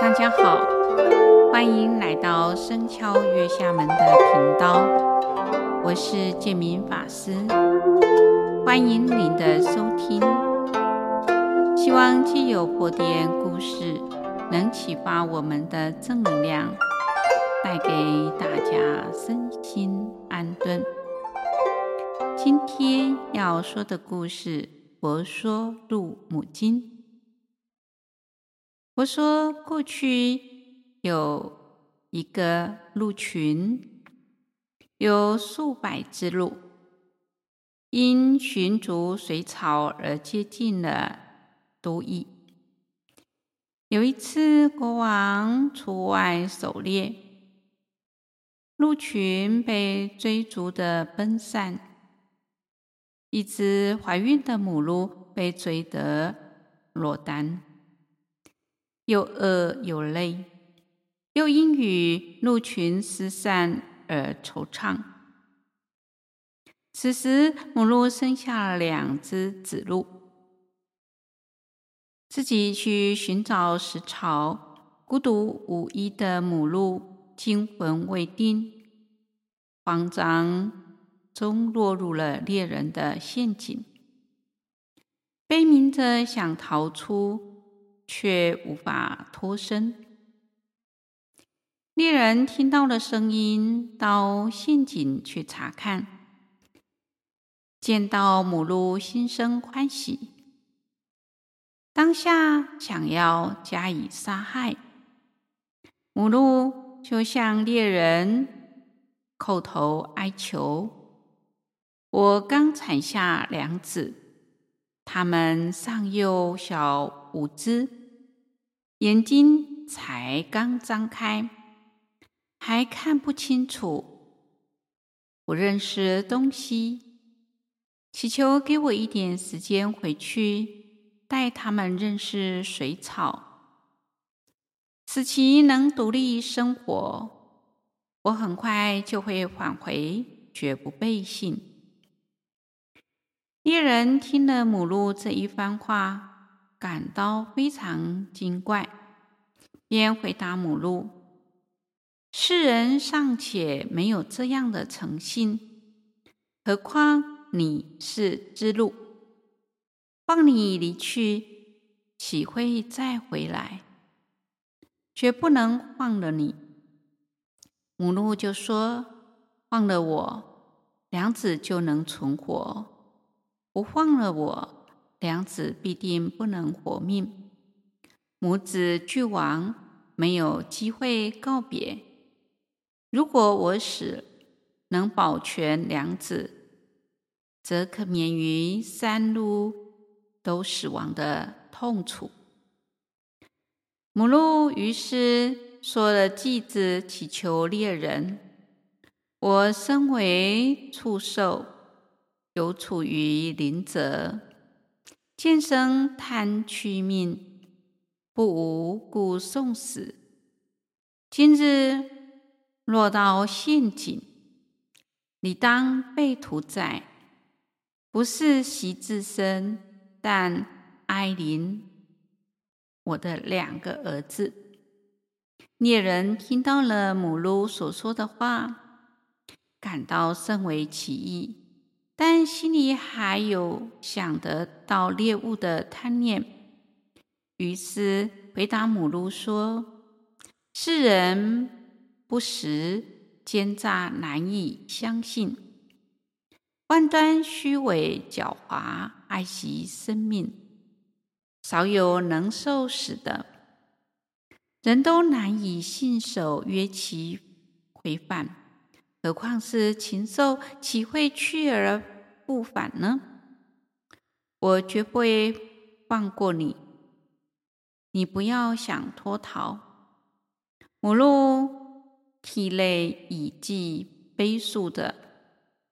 大家好，欢迎来到僧敲月下门的频道，我是建明法师，欢迎您的收听。希望既有播点故事，能启发我们的正能量，带给大家身心安顿。今天要说的故事，《佛说鹿母经》。佛说，过去有一个鹿群，有数百只鹿，因寻逐水草而接近了都邑。有一次，国王出外狩猎，鹿群被追逐的奔散，一只怀孕的母鹿被追得落单。又饿又累，又因与鹿群失散而惆怅。此时，母鹿生下了两只子鹿，自己去寻找食草。孤独无依的母鹿惊魂未定，慌张中落入了猎人的陷阱，悲鸣着想逃出。却无法脱身。猎人听到了声音，到陷阱去查看，见到母鹿，心生欢喜，当下想要加以杀害。母鹿就向猎人叩头哀求：“我刚产下两子，他们尚幼小无知。”眼睛才刚张开，还看不清楚，不认识东西，祈求给我一点时间回去，带他们认识水草，使其能独立生活。我很快就会返回，绝不背信。猎人听了母鹿这一番话。感到非常惊怪，便回答母鹿：“世人尚且没有这样的诚信，何况你是只鹿？放你离去，岂会再回来？绝不能放了你。”母鹿就说：“放了我，两子就能存活；不放了我。”两子必定不能活命，母子俱亡，没有机会告别。如果我死，能保全两子，则可免于三鹿都死亡的痛楚。母鹿于是说了偈子，祈求猎人：我身为畜兽，有处于林泽。见生贪取命，不无故送死。今日落到陷阱，理当被屠宰，不是惜自身，但哀临我的两个儿子。猎人听到了母鹿所说的话，感到甚为奇异。但心里还有想得到猎物的贪念，于是回答母鹿说：“世人不实、奸诈，难以相信；万端虚伪、狡猾，爱惜生命，少有能受死的。人都难以信守约期回返。”何况是禽兽，岂会去而不返呢？我绝不会放过你，你不要想脱逃。母鹿涕泪以寄悲诉的，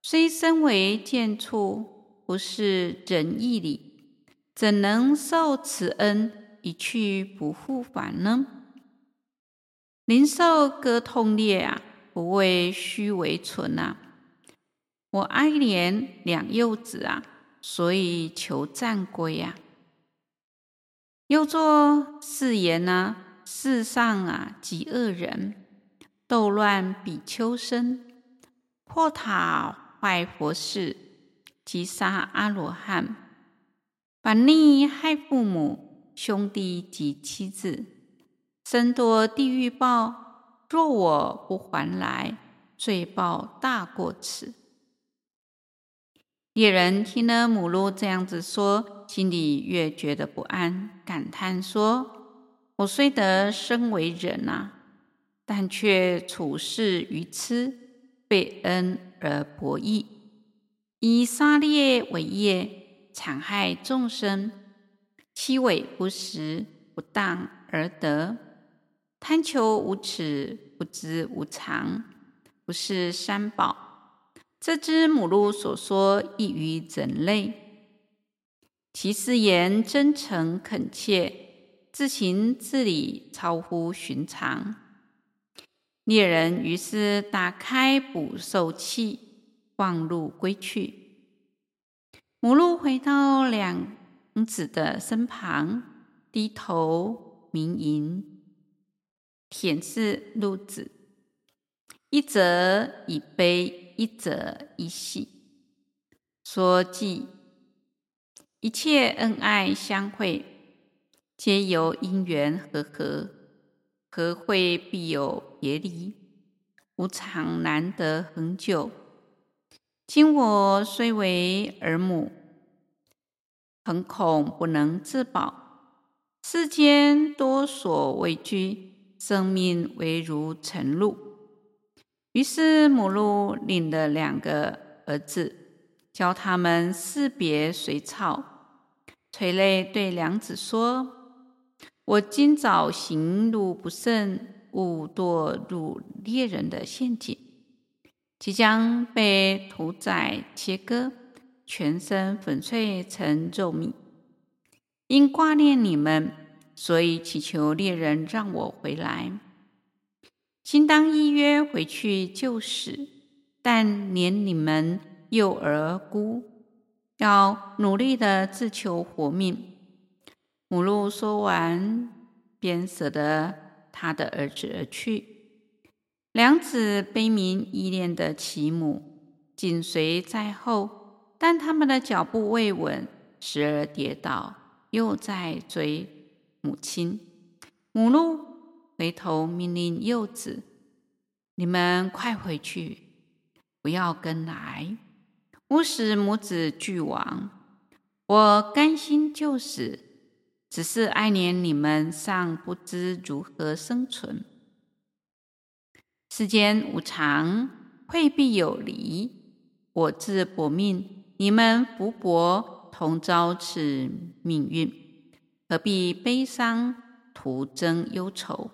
虽身为贱畜，不是仁义礼，怎能受此恩一去不复返呢？灵兽割痛裂啊！不为虚为存啊！我哀怜两幼子啊，所以求暂归啊。又作是言呢：世上啊，极恶人，斗乱比丘僧，破塔坏佛寺，击杀阿罗汉，反逆害父母、兄弟及妻子，身堕地狱报。若我不还来，罪报大过此。猎人听了母鹿这样子说，心里越觉得不安，感叹说。我虽得身为人啊，但却处事愚痴，背恩而薄义，以杀猎为业，残害众生，欺伪不实，不当而得，贪求无耻，不知无常，不是三宝。这只母鹿所说异于人类，其誓言真诚恳切。自行自理，超乎寻常。猎人于是打开捕兽器，放鹿归去。母鹿回到两子的身旁，低头鸣吟，舔舐鹿子，一则以悲，一则以喜，说记一切恩爱相会。皆由因缘和合，合会必有别离，无常难得恒久。今我虽为儿母，恒恐不能自保。世间多所畏惧，生命唯如晨露。于是母鹿领了两个儿子，教他们识别随草，垂泪对两子说。我今早行路不慎，误堕入猎人的陷阱，即将被屠宰切割，全身粉碎成肉糜。因挂念你们，所以祈求猎人让我回来。今当依约回去救死，但怜你们幼儿孤，要努力的自求活命。母鹿说完，便舍得他的儿子而去。两子悲悯依恋的其母，紧随在后，但他们的脚步未稳，时而跌倒，又在追母亲。母鹿回头命令幼子：“你们快回去，不要跟来，勿使母子俱亡。我甘心就死。”只是爱怜你们尚不知如何生存。世间无常，会必有离。我自薄命，你们福薄，同遭此命运，何必悲伤，徒增忧愁？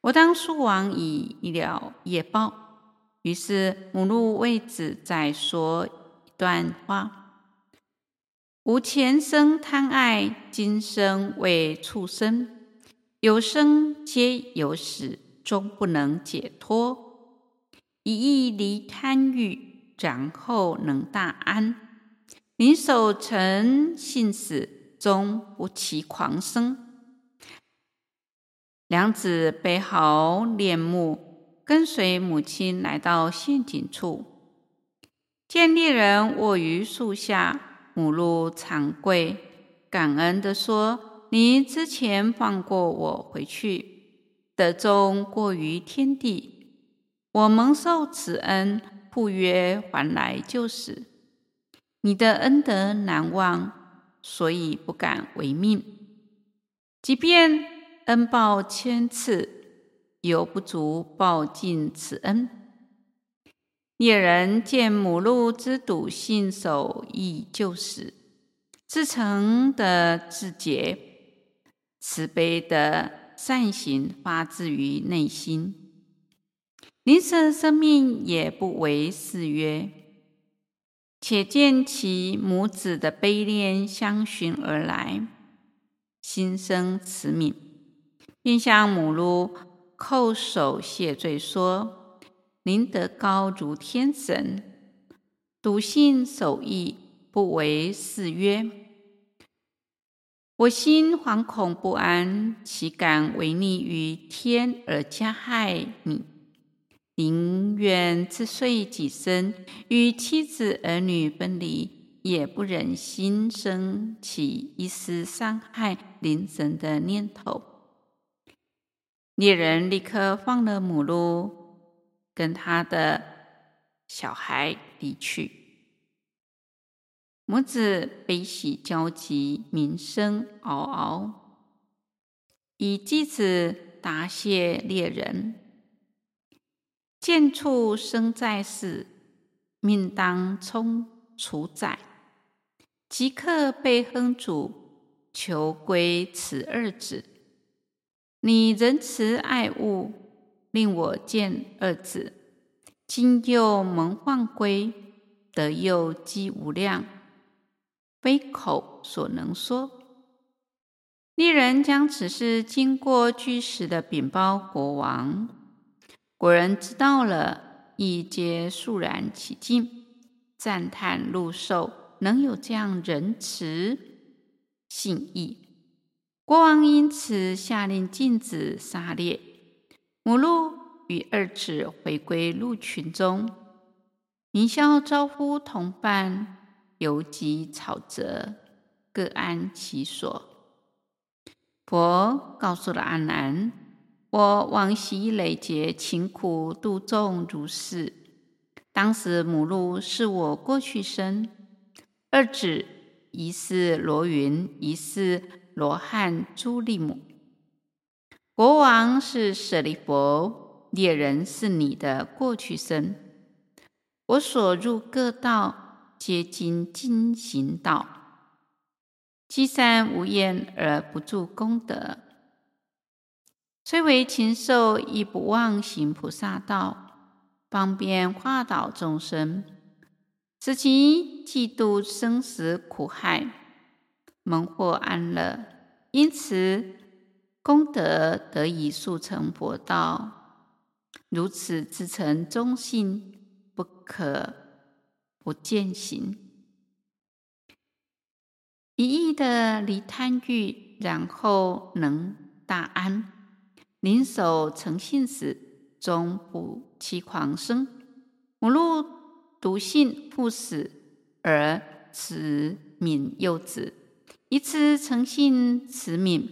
我当速往以了业报。于是母鹿为子再说一段话。吾前生贪爱，今生为畜生，有生皆有死，终不能解脱。一意离贪欲，然后能大安。宁守诚信死，终不其狂生。两子悲号恋慕，跟随母亲来到陷阱处，见猎人卧于树下。母鹿长跪，感恩地说：“你之前放过我回去，德终过于天地。我蒙受此恩，不约还来就死。你的恩德难忘，所以不敢违命。即便恩报千次，犹不足报尽此恩。”猎人见母鹿之笃信守义就死，至诚的自节，慈悲的善行发自于内心，临舍生命也不违誓约。且见其母子的悲恋相寻而来，心生慈悯，便向母鹿叩首谢罪说。您德高如天神，笃信守义，不违誓约。我心惶恐不安，岂敢违逆于天而加害你？宁愿自碎己身，与妻子儿女分离，也不忍心生起一丝伤害邻神的念头。猎人立刻放了母鹿，跟他的小孩离去。母子悲喜交集，鸣声嗷嗷，以继子答谢猎人：“贱畜生在世，命当充处宰，即刻被烹煮，求归此二子。你仁慈爱物，令我见二子，今又蒙放归，德又积无量。”非口所能说。猎人将此事经过据实的禀报国王，国人知道了，亦皆肃然起敬，赞叹鹿兽能有这样仁慈信义。国王因此下令禁止杀猎，母鹿与二子回归鹿群中，鸣啸招呼同伴。游击草泽，各安其所。佛告诉了阿难：我往昔累劫勤苦度众如是。当时母鹿是我过去生，二子一是罗云，一是罗汉朱利母。国王是舍利弗，猎人是你的过去生。我所入各道。皆经经行道，积善无厌而不住功德，虽为禽兽，亦不忘行菩萨道，方便化导众生，使其济度生死苦害，蒙获安乐。因此，功德得以速成佛道。如此至诚忠信，不可。不践行，一意的离贪欲，然后能大安，谨守诚信时，终不欺狂生。母鹿笃信父死而慈悯幼子，以此诚信慈悯，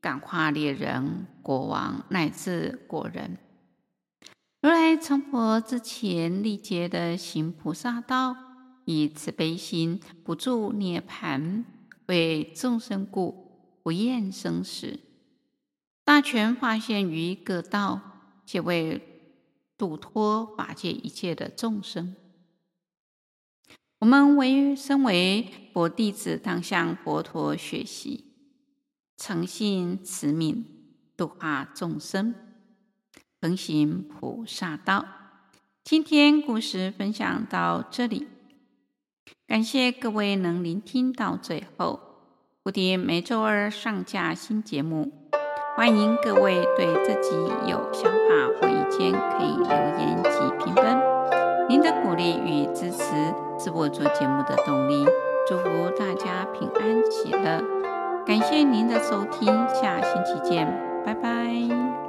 感化猎人、国王乃至国人。如来成佛之前，历劫的行菩萨道，以慈悲心不住涅槃，为众生故，不厌生死。大权化现于各道，皆为度脱法界一切的众生。我们为身为佛弟子，当向佛陀学习，诚信慈悯，度化众生。恒行菩萨道。今天故事分享到这里，感谢各位能聆听到最后。蝴蝶每周二上架新节目，欢迎各位对自己有想法或意见可以留言及评分。您的鼓励与支持是我做节目的动力。祝福大家平安喜乐，感谢您的收听，下星期见，拜拜。